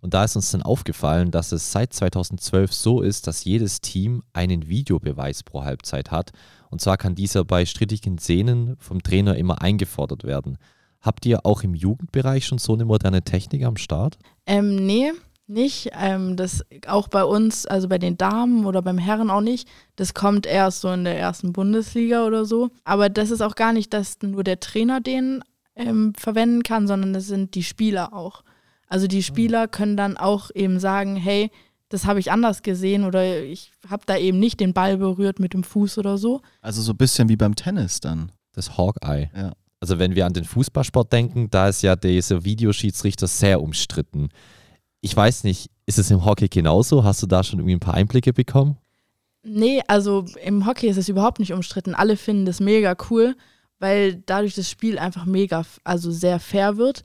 und da ist uns dann aufgefallen, dass es seit 2012 so ist, dass jedes Team einen Videobeweis pro Halbzeit hat. Und zwar kann dieser bei strittigen Szenen vom Trainer immer eingefordert werden. Habt ihr auch im Jugendbereich schon so eine moderne Technik am Start? Ähm, nee, nicht. Ähm, das auch bei uns, also bei den Damen oder beim Herren auch nicht. Das kommt erst so in der ersten Bundesliga oder so. Aber das ist auch gar nicht, dass nur der Trainer den ähm, verwenden kann, sondern das sind die Spieler auch. Also die Spieler können dann auch eben sagen, hey, das habe ich anders gesehen oder ich habe da eben nicht den Ball berührt mit dem Fuß oder so. Also so ein bisschen wie beim Tennis dann. Das Hawkeye. Ja. Also wenn wir an den Fußballsport denken, da ist ja dieser Videoschiedsrichter sehr umstritten. Ich weiß nicht, ist es im Hockey genauso? Hast du da schon irgendwie ein paar Einblicke bekommen? Nee, also im Hockey ist es überhaupt nicht umstritten. Alle finden das mega cool, weil dadurch das Spiel einfach mega, also sehr fair wird.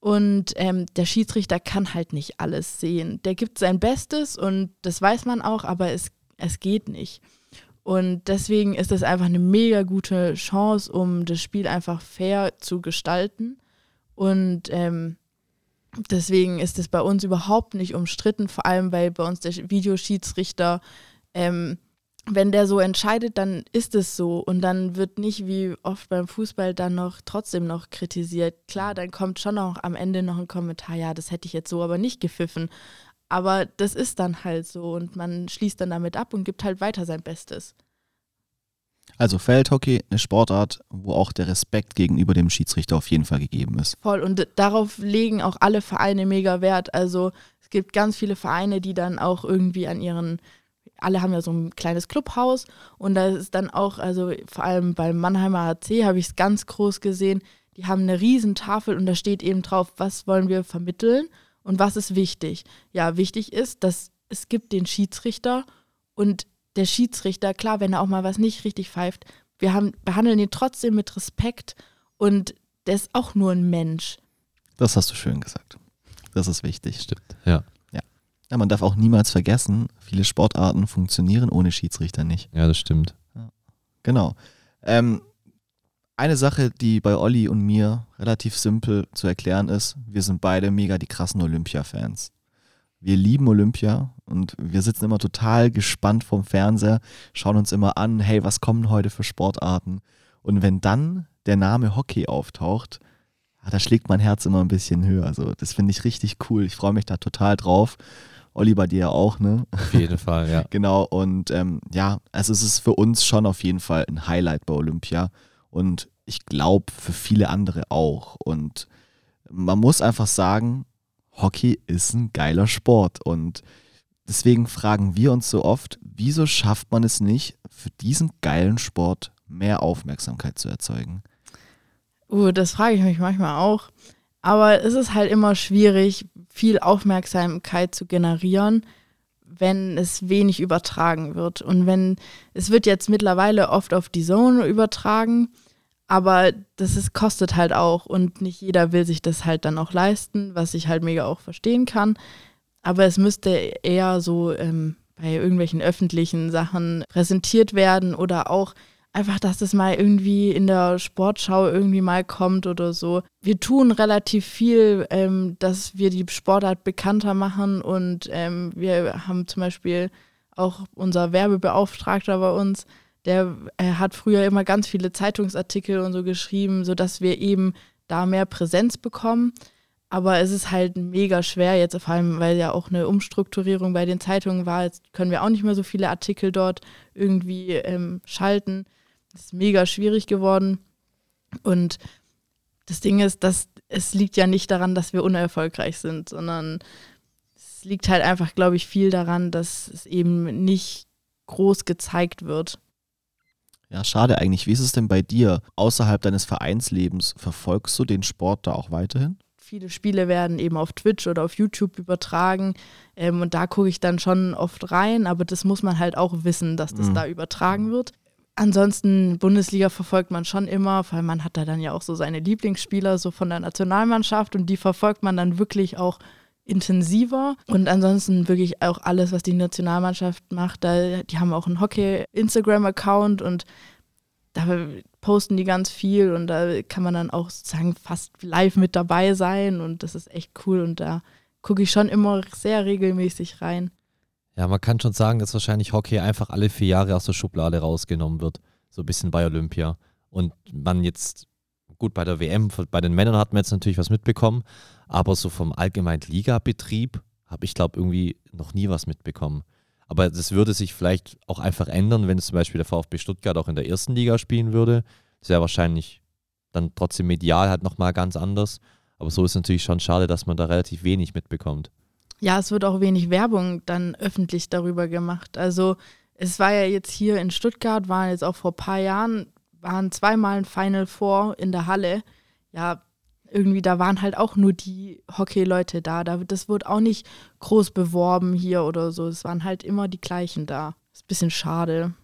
Und ähm, der Schiedsrichter kann halt nicht alles sehen. Der gibt sein Bestes und das weiß man auch, aber es, es geht nicht. Und deswegen ist das einfach eine mega gute Chance, um das Spiel einfach fair zu gestalten. Und ähm, deswegen ist es bei uns überhaupt nicht umstritten, vor allem weil bei uns der Videoschiedsrichter ähm, wenn der so entscheidet, dann ist es so und dann wird nicht wie oft beim Fußball dann noch trotzdem noch kritisiert. Klar, dann kommt schon noch am Ende noch ein Kommentar, ja, das hätte ich jetzt so aber nicht gepfiffen. Aber das ist dann halt so und man schließt dann damit ab und gibt halt weiter sein Bestes. Also Feldhockey, eine Sportart, wo auch der Respekt gegenüber dem Schiedsrichter auf jeden Fall gegeben ist. Voll. Und darauf legen auch alle Vereine mega Wert. Also es gibt ganz viele Vereine, die dann auch irgendwie an ihren, alle haben ja so ein kleines Clubhaus und da ist dann auch, also vor allem beim Mannheimer AC habe ich es ganz groß gesehen, die haben eine riesen Tafel und da steht eben drauf, was wollen wir vermitteln und was ist wichtig. Ja, wichtig ist, dass es gibt den Schiedsrichter und der Schiedsrichter, klar, wenn er auch mal was nicht richtig pfeift, wir haben, behandeln ihn trotzdem mit Respekt und der ist auch nur ein Mensch. Das hast du schön gesagt. Das ist wichtig. Stimmt, ja. Ja, man darf auch niemals vergessen, viele Sportarten funktionieren ohne Schiedsrichter nicht. Ja, das stimmt. Genau. Ähm, eine Sache, die bei Olli und mir relativ simpel zu erklären ist, wir sind beide mega die krassen Olympia-Fans. Wir lieben Olympia und wir sitzen immer total gespannt vorm Fernseher, schauen uns immer an, hey, was kommen heute für Sportarten? Und wenn dann der Name Hockey auftaucht, ah, da schlägt mein Herz immer ein bisschen höher. Also das finde ich richtig cool. Ich freue mich da total drauf. Olli bei dir ja auch, ne? Auf jeden Fall, ja. Genau, und ähm, ja, also es ist für uns schon auf jeden Fall ein Highlight bei Olympia und ich glaube für viele andere auch. Und man muss einfach sagen, Hockey ist ein geiler Sport und deswegen fragen wir uns so oft, wieso schafft man es nicht, für diesen geilen Sport mehr Aufmerksamkeit zu erzeugen? Uh, das frage ich mich manchmal auch. Aber es ist halt immer schwierig, viel Aufmerksamkeit zu generieren, wenn es wenig übertragen wird. Und wenn, es wird jetzt mittlerweile oft auf die Zone übertragen, aber das ist, kostet halt auch und nicht jeder will sich das halt dann auch leisten, was ich halt mega auch verstehen kann. Aber es müsste eher so ähm, bei irgendwelchen öffentlichen Sachen präsentiert werden oder auch einfach, dass es mal irgendwie in der Sportschau irgendwie mal kommt oder so. Wir tun relativ viel, ähm, dass wir die Sportart bekannter machen und ähm, wir haben zum Beispiel auch unser Werbebeauftragter bei uns, der äh, hat früher immer ganz viele Zeitungsartikel und so geschrieben, sodass wir eben da mehr Präsenz bekommen. Aber es ist halt mega schwer jetzt, vor allem weil ja auch eine Umstrukturierung bei den Zeitungen war. Jetzt können wir auch nicht mehr so viele Artikel dort irgendwie ähm, schalten. Das ist mega schwierig geworden. Und das Ding ist, dass es liegt ja nicht daran, dass wir unerfolgreich sind, sondern es liegt halt einfach, glaube ich, viel daran, dass es eben nicht groß gezeigt wird. Ja, schade eigentlich. Wie ist es denn bei dir? Außerhalb deines Vereinslebens verfolgst du den Sport da auch weiterhin? viele Spiele werden eben auf Twitch oder auf YouTube übertragen. Ähm, und da gucke ich dann schon oft rein, aber das muss man halt auch wissen, dass das mhm. da übertragen wird. Ansonsten, Bundesliga verfolgt man schon immer, weil man hat da dann ja auch so seine Lieblingsspieler so von der Nationalmannschaft und die verfolgt man dann wirklich auch intensiver. Und ansonsten wirklich auch alles, was die Nationalmannschaft macht. Da, die haben auch einen Hockey-Instagram-Account und da posten die ganz viel und da kann man dann auch sozusagen fast live mit dabei sein und das ist echt cool und da gucke ich schon immer sehr regelmäßig rein. Ja, man kann schon sagen, dass wahrscheinlich Hockey einfach alle vier Jahre aus der Schublade rausgenommen wird. So ein bisschen bei Olympia. Und man jetzt, gut, bei der WM, bei den Männern hat man jetzt natürlich was mitbekommen, aber so vom allgemeinen Ligabetrieb habe ich, glaube irgendwie noch nie was mitbekommen. Aber das würde sich vielleicht auch einfach ändern, wenn zum Beispiel der VfB Stuttgart auch in der ersten Liga spielen würde. Das wäre wahrscheinlich dann trotzdem medial halt nochmal ganz anders. Aber so ist natürlich schon schade, dass man da relativ wenig mitbekommt. Ja, es wird auch wenig Werbung dann öffentlich darüber gemacht. Also es war ja jetzt hier in Stuttgart, waren jetzt auch vor ein paar Jahren, waren zweimal ein Final Four in der Halle. Ja, irgendwie, da waren halt auch nur die Hockey-Leute da. Das wurde auch nicht groß beworben hier oder so. Es waren halt immer die gleichen da. Ist ein bisschen schade.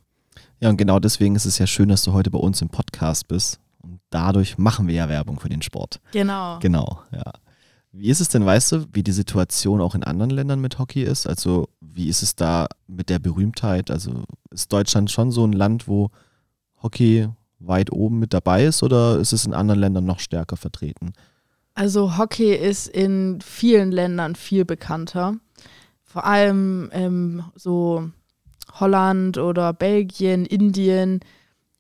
Ja, und genau deswegen ist es ja schön, dass du heute bei uns im Podcast bist. Und dadurch machen wir ja Werbung für den Sport. Genau. Genau, ja. Wie ist es denn, weißt du, wie die Situation auch in anderen Ländern mit Hockey ist? Also, wie ist es da mit der Berühmtheit? Also, ist Deutschland schon so ein Land, wo Hockey weit oben mit dabei ist oder ist es in anderen Ländern noch stärker vertreten? Also Hockey ist in vielen Ländern viel bekannter. Vor allem ähm, so Holland oder Belgien, Indien.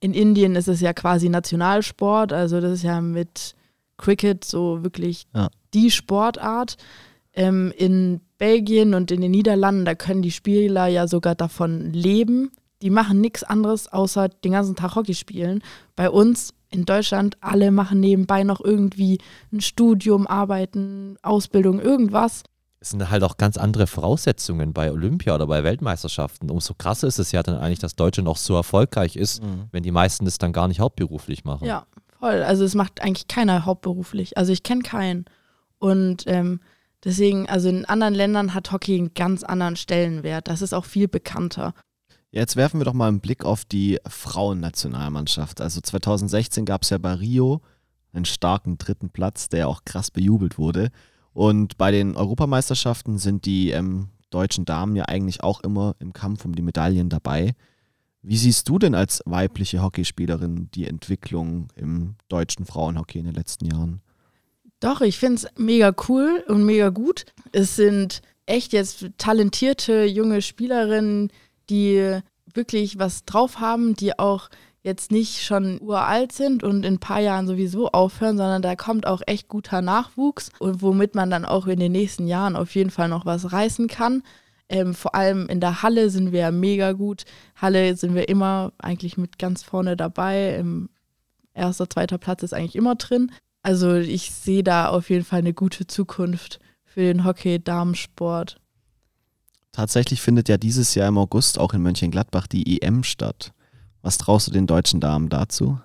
In Indien ist es ja quasi Nationalsport, also das ist ja mit Cricket so wirklich ja. die Sportart. Ähm, in Belgien und in den Niederlanden, da können die Spieler ja sogar davon leben, die machen nichts anderes, außer den ganzen Tag Hockey spielen. Bei uns in Deutschland, alle machen nebenbei noch irgendwie ein Studium, Arbeiten, Ausbildung, irgendwas. Es sind halt auch ganz andere Voraussetzungen bei Olympia oder bei Weltmeisterschaften. Umso krasser ist es ja dann eigentlich, dass Deutschland auch so erfolgreich ist, mhm. wenn die meisten das dann gar nicht hauptberuflich machen. Ja, voll. Also es macht eigentlich keiner hauptberuflich. Also ich kenne keinen. Und ähm, deswegen, also in anderen Ländern hat Hockey einen ganz anderen Stellenwert. Das ist auch viel bekannter. Jetzt werfen wir doch mal einen Blick auf die Frauennationalmannschaft. Also 2016 gab es ja bei Rio einen starken dritten Platz, der auch krass bejubelt wurde. Und bei den Europameisterschaften sind die ähm, deutschen Damen ja eigentlich auch immer im Kampf um die Medaillen dabei. Wie siehst du denn als weibliche Hockeyspielerin die Entwicklung im deutschen Frauenhockey in den letzten Jahren? Doch, ich finde es mega cool und mega gut. Es sind echt jetzt talentierte junge Spielerinnen, die wirklich was drauf haben, die auch jetzt nicht schon uralt sind und in ein paar Jahren sowieso aufhören, sondern da kommt auch echt guter Nachwuchs und womit man dann auch in den nächsten Jahren auf jeden Fall noch was reißen kann. Ähm, vor allem in der Halle sind wir mega gut. Halle sind wir immer eigentlich mit ganz vorne dabei. Im erster, zweiter Platz ist eigentlich immer drin. Also ich sehe da auf jeden Fall eine gute Zukunft für den Hockey-Damensport. Tatsächlich findet ja dieses Jahr im August auch in Mönchengladbach die EM statt. Was traust du den deutschen Damen dazu?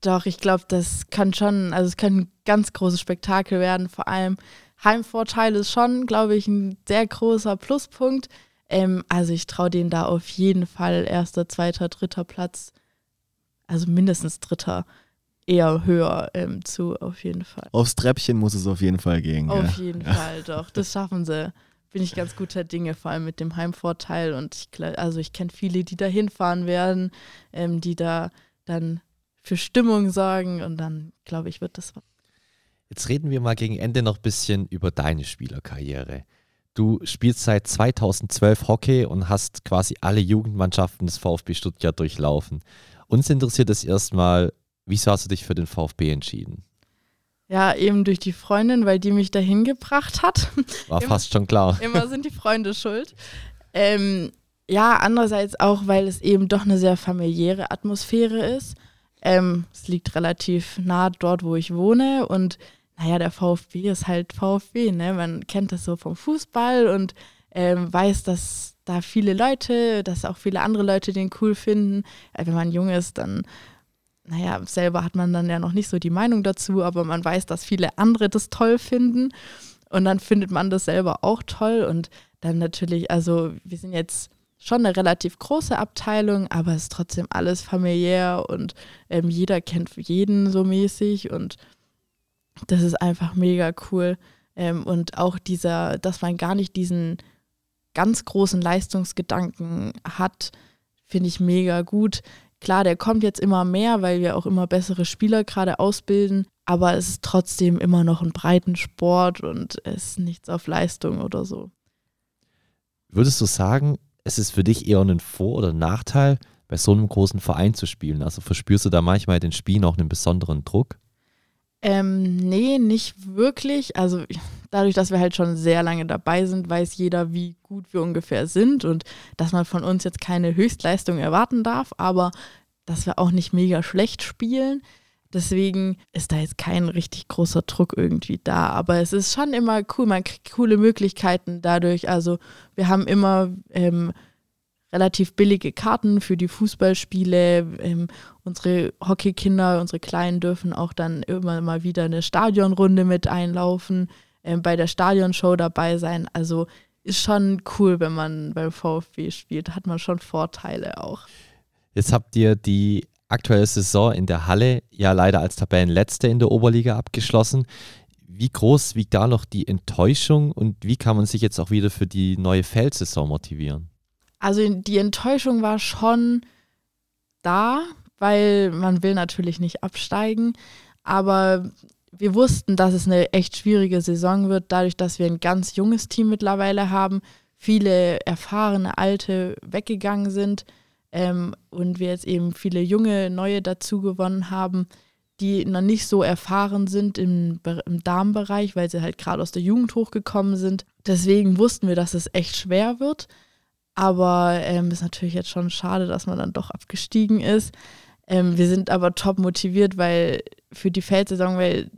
Doch, ich glaube, das kann schon, also es kann ein ganz großes Spektakel werden. Vor allem Heimvorteil ist schon, glaube ich, ein sehr großer Pluspunkt. Ähm, also ich traue denen da auf jeden Fall erster, zweiter, dritter Platz, also mindestens dritter, eher höher ähm, zu, auf jeden Fall. Aufs Treppchen muss es auf jeden Fall gehen. Auf gell? jeden Fall, doch. Das schaffen sie. Bin ich ganz guter Dinge, vor allem mit dem Heimvorteil. Und ich, also ich kenne viele, die da hinfahren werden, ähm, die da dann für Stimmung sorgen. Und dann, glaube ich, wird das. Jetzt reden wir mal gegen Ende noch ein bisschen über deine Spielerkarriere. Du spielst seit 2012 Hockey und hast quasi alle Jugendmannschaften des VfB Stuttgart durchlaufen. Uns interessiert es erstmal, wieso hast du dich für den VfB entschieden? Ja, eben durch die Freundin, weil die mich dahin gebracht hat. War Immer- fast schon klar. Immer sind die Freunde schuld. Ähm, ja, andererseits auch, weil es eben doch eine sehr familiäre Atmosphäre ist. Ähm, es liegt relativ nah dort, wo ich wohne und naja, der VfB ist halt VfB, ne? Man kennt das so vom Fußball und ähm, weiß, dass da viele Leute, dass auch viele andere Leute den cool finden. Äh, wenn man jung ist, dann, naja, selber hat man dann ja noch nicht so die Meinung dazu, aber man weiß, dass viele andere das toll finden. Und dann findet man das selber auch toll. Und dann natürlich, also wir sind jetzt schon eine relativ große Abteilung, aber es ist trotzdem alles familiär und ähm, jeder kennt jeden so mäßig und das ist einfach mega cool. Ähm, und auch dieser, dass man gar nicht diesen ganz großen Leistungsgedanken hat, finde ich mega gut. Klar, der kommt jetzt immer mehr, weil wir auch immer bessere Spieler gerade ausbilden, aber es ist trotzdem immer noch ein breiten Sport und es ist nichts auf Leistung oder so. Würdest du sagen, es ist für dich eher ein Vor- oder Nachteil, bei so einem großen Verein zu spielen? Also verspürst du da manchmal in den Spielen auch einen besonderen Druck? Ähm, nee, nicht wirklich. Also dadurch, dass wir halt schon sehr lange dabei sind, weiß jeder, wie gut wir ungefähr sind und dass man von uns jetzt keine Höchstleistung erwarten darf, aber dass wir auch nicht mega schlecht spielen. Deswegen ist da jetzt kein richtig großer Druck irgendwie da. Aber es ist schon immer cool, man kriegt coole Möglichkeiten dadurch. Also wir haben immer ähm, relativ billige Karten für die Fußballspiele. Ähm, unsere Hockeykinder, unsere Kleinen dürfen auch dann immer mal wieder eine Stadionrunde mit einlaufen, ähm, bei der Stadionshow dabei sein. Also ist schon cool, wenn man beim VfB spielt. Hat man schon Vorteile auch. Jetzt habt ihr die aktuelle Saison in der Halle ja leider als Tabellenletzte in der Oberliga abgeschlossen. Wie groß wiegt da noch die Enttäuschung und wie kann man sich jetzt auch wieder für die neue Feldsaison motivieren? Also die Enttäuschung war schon da, weil man will natürlich nicht absteigen, aber wir wussten, dass es eine echt schwierige Saison wird, dadurch, dass wir ein ganz junges Team mittlerweile haben, viele erfahrene Alte weggegangen sind ähm, und wir jetzt eben viele junge Neue dazu gewonnen haben, die noch nicht so erfahren sind im, im Damenbereich, weil sie halt gerade aus der Jugend hochgekommen sind. Deswegen wussten wir, dass es echt schwer wird. Aber ähm, ist natürlich jetzt schon schade, dass man dann doch abgestiegen ist. Ähm, wir sind aber top motiviert, weil für die Feldsaison, weil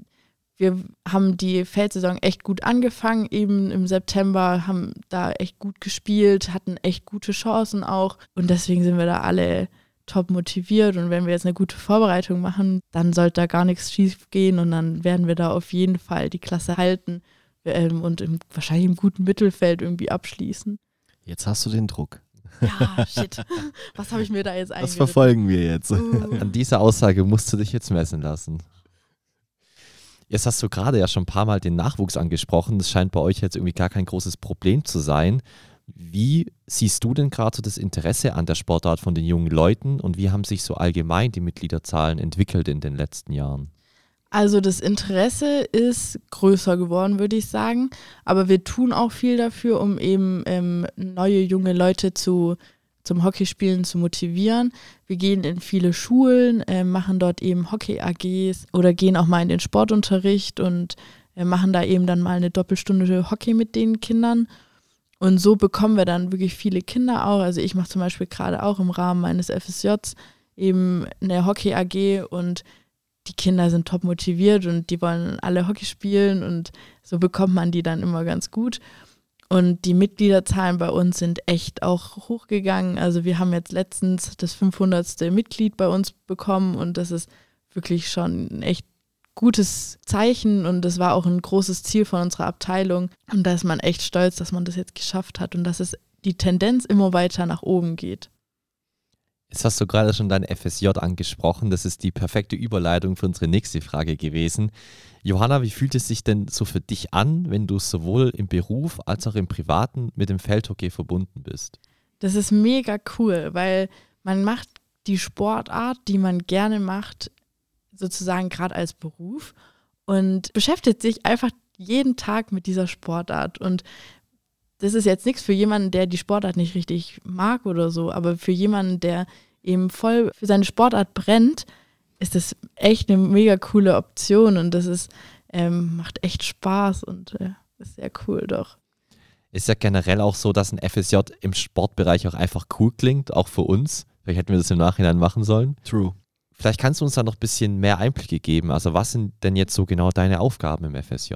wir haben die Feldsaison echt gut angefangen, eben im September, haben da echt gut gespielt, hatten echt gute Chancen auch. Und deswegen sind wir da alle top motiviert. Und wenn wir jetzt eine gute Vorbereitung machen, dann sollte da gar nichts schief gehen und dann werden wir da auf jeden Fall die Klasse halten ähm, und im, wahrscheinlich im guten Mittelfeld irgendwie abschließen. Jetzt hast du den Druck. Ja, shit. Was habe ich mir da jetzt Das eingeredet? verfolgen wir jetzt. Uh. An dieser Aussage musst du dich jetzt messen lassen. Jetzt hast du gerade ja schon ein paar Mal den Nachwuchs angesprochen. Das scheint bei euch jetzt irgendwie gar kein großes Problem zu sein. Wie siehst du denn gerade so das Interesse an der Sportart von den jungen Leuten und wie haben sich so allgemein die Mitgliederzahlen entwickelt in den letzten Jahren? Also das Interesse ist größer geworden, würde ich sagen. Aber wir tun auch viel dafür, um eben ähm, neue junge Leute zu, zum Hockeyspielen zu motivieren. Wir gehen in viele Schulen, äh, machen dort eben Hockey-AGs oder gehen auch mal in den Sportunterricht und äh, machen da eben dann mal eine Doppelstunde Hockey mit den Kindern. Und so bekommen wir dann wirklich viele Kinder auch. Also ich mache zum Beispiel gerade auch im Rahmen meines FSJs eben eine Hockey-AG und die Kinder sind top motiviert und die wollen alle Hockey spielen und so bekommt man die dann immer ganz gut. Und die Mitgliederzahlen bei uns sind echt auch hochgegangen. Also wir haben jetzt letztens das 500. Mitglied bei uns bekommen und das ist wirklich schon ein echt gutes Zeichen und das war auch ein großes Ziel von unserer Abteilung. Und da ist man echt stolz, dass man das jetzt geschafft hat und dass es die Tendenz immer weiter nach oben geht. Jetzt hast du gerade schon dein FSJ angesprochen. Das ist die perfekte Überleitung für unsere nächste Frage gewesen. Johanna, wie fühlt es sich denn so für dich an, wenn du sowohl im Beruf als auch im Privaten mit dem Feldhockey verbunden bist? Das ist mega cool, weil man macht die Sportart, die man gerne macht, sozusagen gerade als Beruf und beschäftigt sich einfach jeden Tag mit dieser Sportart. Und das ist jetzt nichts für jemanden, der die Sportart nicht richtig mag oder so, aber für jemanden, der eben voll für seine Sportart brennt, ist das echt eine mega coole Option und das ist, ähm, macht echt Spaß und äh, ist sehr cool doch. Ist ja generell auch so, dass ein FSJ im Sportbereich auch einfach cool klingt, auch für uns. Vielleicht hätten wir das im Nachhinein machen sollen. True. Vielleicht kannst du uns da noch ein bisschen mehr Einblicke geben. Also was sind denn jetzt so genau deine Aufgaben im FSJ?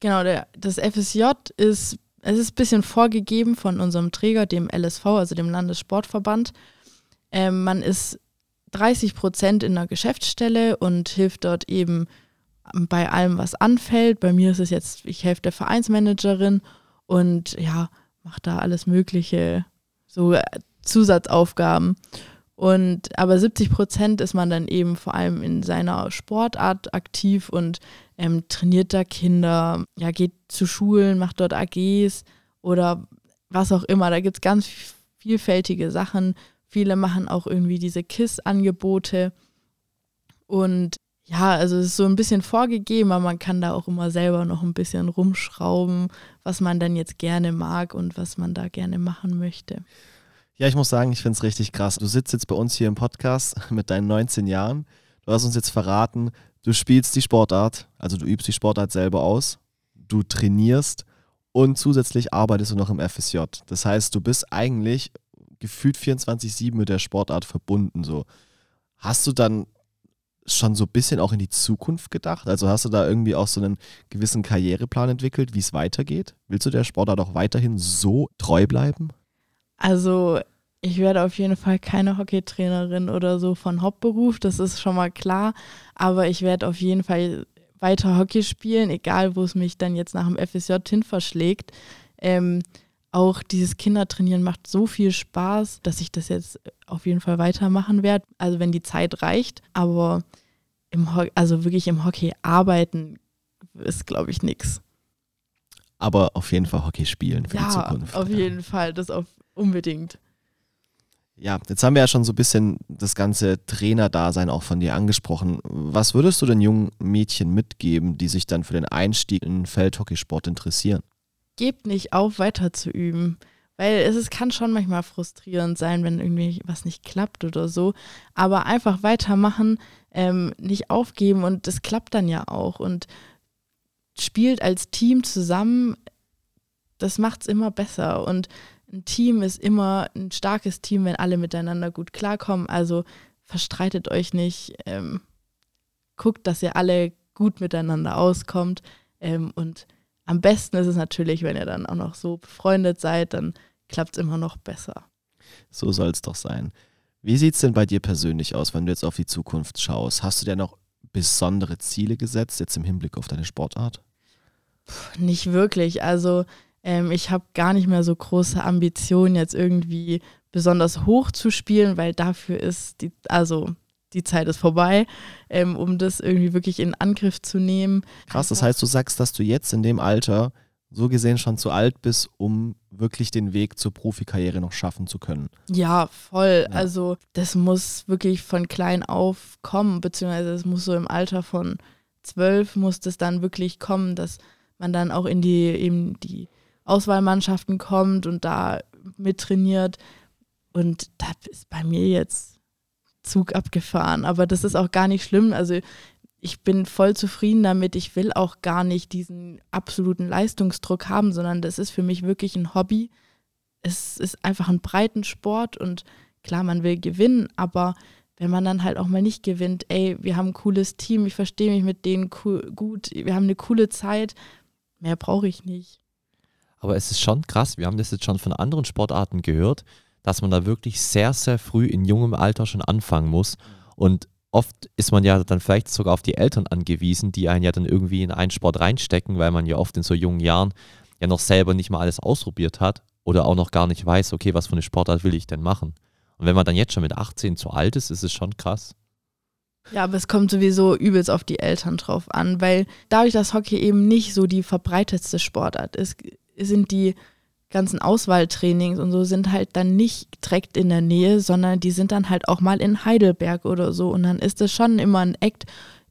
Genau, der, das FSJ ist es ist ein bisschen vorgegeben von unserem Träger, dem LSV, also dem Landessportverband. Ähm, man ist 30 Prozent in der Geschäftsstelle und hilft dort eben bei allem, was anfällt. Bei mir ist es jetzt, ich helfe der Vereinsmanagerin und ja, mache da alles Mögliche, so äh, Zusatzaufgaben. Und aber 70 Prozent ist man dann eben vor allem in seiner Sportart aktiv und ähm, trainiert da Kinder, ja, geht zu Schulen, macht dort AGs oder was auch immer. Da gibt es ganz vielfältige Sachen. Viele machen auch irgendwie diese KISS-Angebote. Und ja, also es ist so ein bisschen vorgegeben, aber man kann da auch immer selber noch ein bisschen rumschrauben, was man dann jetzt gerne mag und was man da gerne machen möchte. Ja, ich muss sagen, ich finde es richtig krass. Du sitzt jetzt bei uns hier im Podcast mit deinen 19 Jahren. Du hast uns jetzt verraten, du spielst die Sportart, also du übst die Sportart selber aus, du trainierst und zusätzlich arbeitest du noch im FSJ. Das heißt, du bist eigentlich gefühlt 24-7 mit der Sportart verbunden. So. Hast du dann schon so ein bisschen auch in die Zukunft gedacht? Also hast du da irgendwie auch so einen gewissen Karriereplan entwickelt, wie es weitergeht? Willst du der Sportart auch weiterhin so treu bleiben? Also ich werde auf jeden Fall keine Hockeytrainerin oder so von Hauptberuf, das ist schon mal klar. Aber ich werde auf jeden Fall weiter Hockey spielen, egal wo es mich dann jetzt nach dem FSJ hin verschlägt. Ähm, auch dieses Kindertrainieren macht so viel Spaß, dass ich das jetzt auf jeden Fall weitermachen werde. Also wenn die Zeit reicht. Aber im also wirklich im Hockey arbeiten ist, glaube ich, nichts. Aber auf jeden Fall Hockey spielen für ja, die Zukunft. Auf jeden Fall, das auf Unbedingt. Ja, jetzt haben wir ja schon so ein bisschen das ganze Trainerdasein auch von dir angesprochen. Was würdest du den jungen Mädchen mitgeben, die sich dann für den Einstieg in den Feldhockeysport interessieren? Gebt nicht auf, weiter zu üben. Weil es, es kann schon manchmal frustrierend sein, wenn irgendwie was nicht klappt oder so. Aber einfach weitermachen, ähm, nicht aufgeben und das klappt dann ja auch. Und spielt als Team zusammen, das macht es immer besser. Und ein Team ist immer ein starkes Team, wenn alle miteinander gut klarkommen. Also verstreitet euch nicht. Ähm, guckt, dass ihr alle gut miteinander auskommt. Ähm, und am besten ist es natürlich, wenn ihr dann auch noch so befreundet seid, dann klappt es immer noch besser. So soll es doch sein. Wie sieht es denn bei dir persönlich aus, wenn du jetzt auf die Zukunft schaust? Hast du dir noch besondere Ziele gesetzt, jetzt im Hinblick auf deine Sportart? Puh, nicht wirklich. Also ähm, ich habe gar nicht mehr so große Ambitionen, jetzt irgendwie besonders hoch zu spielen, weil dafür ist die, also die Zeit ist vorbei, ähm, um das irgendwie wirklich in Angriff zu nehmen. Krass, das heißt, du sagst, dass du jetzt in dem Alter so gesehen schon zu alt bist, um wirklich den Weg zur Profikarriere noch schaffen zu können. Ja, voll. Ja. Also das muss wirklich von klein auf kommen, beziehungsweise es muss so im Alter von zwölf muss das dann wirklich kommen, dass man dann auch in die eben die Auswahlmannschaften kommt und da mittrainiert. Und da ist bei mir jetzt Zug abgefahren. Aber das ist auch gar nicht schlimm. Also ich bin voll zufrieden damit. Ich will auch gar nicht diesen absoluten Leistungsdruck haben, sondern das ist für mich wirklich ein Hobby. Es ist einfach ein Breitensport und klar, man will gewinnen, aber wenn man dann halt auch mal nicht gewinnt, ey, wir haben ein cooles Team, ich verstehe mich mit denen cool, gut, wir haben eine coole Zeit, mehr brauche ich nicht. Aber es ist schon krass, wir haben das jetzt schon von anderen Sportarten gehört, dass man da wirklich sehr, sehr früh in jungem Alter schon anfangen muss. Und oft ist man ja dann vielleicht sogar auf die Eltern angewiesen, die einen ja dann irgendwie in einen Sport reinstecken, weil man ja oft in so jungen Jahren ja noch selber nicht mal alles ausprobiert hat oder auch noch gar nicht weiß, okay, was für eine Sportart will ich denn machen. Und wenn man dann jetzt schon mit 18 zu alt ist, ist es schon krass. Ja, aber es kommt sowieso übelst auf die Eltern drauf an, weil dadurch, dass Hockey eben nicht so die verbreitetste Sportart ist, sind die ganzen Auswahltrainings und so sind halt dann nicht direkt in der Nähe, sondern die sind dann halt auch mal in Heidelberg oder so. Und dann ist es schon immer ein Act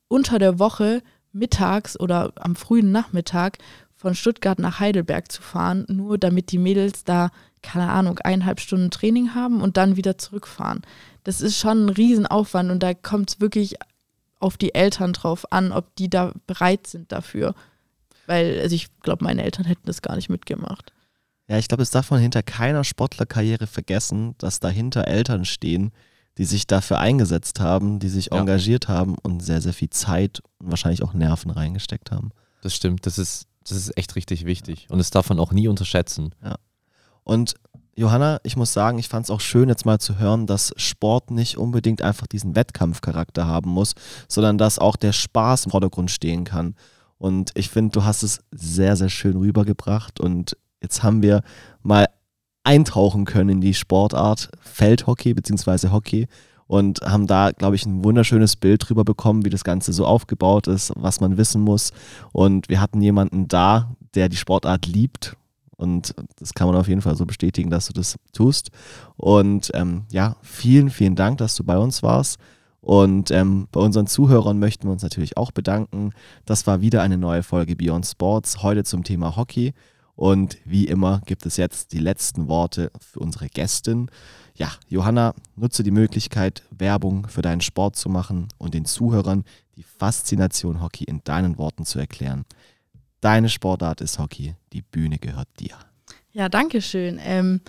unter der Woche mittags oder am frühen Nachmittag von Stuttgart nach Heidelberg zu fahren, nur damit die Mädels da, keine Ahnung, eineinhalb Stunden Training haben und dann wieder zurückfahren. Das ist schon ein Riesenaufwand und da kommt es wirklich auf die Eltern drauf an, ob die da bereit sind dafür. Weil, also ich glaube, meine Eltern hätten das gar nicht mitgemacht. Ja, ich glaube, es darf man hinter keiner Sportlerkarriere vergessen, dass dahinter Eltern stehen, die sich dafür eingesetzt haben, die sich Ja. engagiert haben und sehr, sehr viel Zeit und wahrscheinlich auch Nerven reingesteckt haben. Das stimmt, das ist, das ist echt richtig wichtig. Und das darf man auch nie unterschätzen. Und Johanna, ich muss sagen, ich fand es auch schön, jetzt mal zu hören, dass Sport nicht unbedingt einfach diesen Wettkampfcharakter haben muss, sondern dass auch der Spaß im Vordergrund stehen kann. Und ich finde, du hast es sehr, sehr schön rübergebracht. Und jetzt haben wir mal eintauchen können in die Sportart Feldhockey bzw. Hockey und haben da, glaube ich, ein wunderschönes Bild drüber bekommen, wie das Ganze so aufgebaut ist, was man wissen muss. Und wir hatten jemanden da, der die Sportart liebt. Und das kann man auf jeden Fall so bestätigen, dass du das tust. Und ähm, ja, vielen, vielen Dank, dass du bei uns warst. Und ähm, bei unseren Zuhörern möchten wir uns natürlich auch bedanken. Das war wieder eine neue Folge Beyond Sports, heute zum Thema Hockey. Und wie immer gibt es jetzt die letzten Worte für unsere Gästin. Ja, Johanna, nutze die Möglichkeit, Werbung für deinen Sport zu machen und den Zuhörern die Faszination Hockey in deinen Worten zu erklären. Deine Sportart ist Hockey, die Bühne gehört dir. Ja, danke schön. Ähm,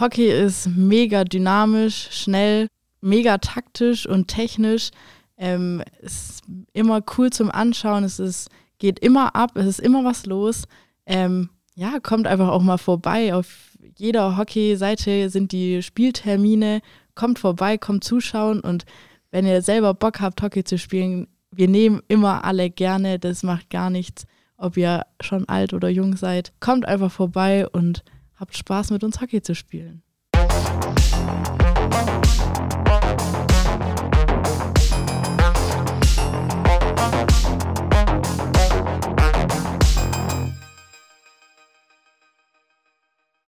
Hockey ist mega dynamisch, schnell, mega taktisch und technisch. Ähm, ist immer cool zum Anschauen. Es ist, geht immer ab, es ist immer was los. Ähm, ja, kommt einfach auch mal vorbei. Auf jeder Hockey-Seite sind die Spieltermine. Kommt vorbei, kommt zuschauen und wenn ihr selber Bock habt, Hockey zu spielen, wir nehmen immer alle gerne. Das macht gar nichts, ob ihr schon alt oder jung seid. Kommt einfach vorbei und habt Spaß mit uns Hockey zu spielen.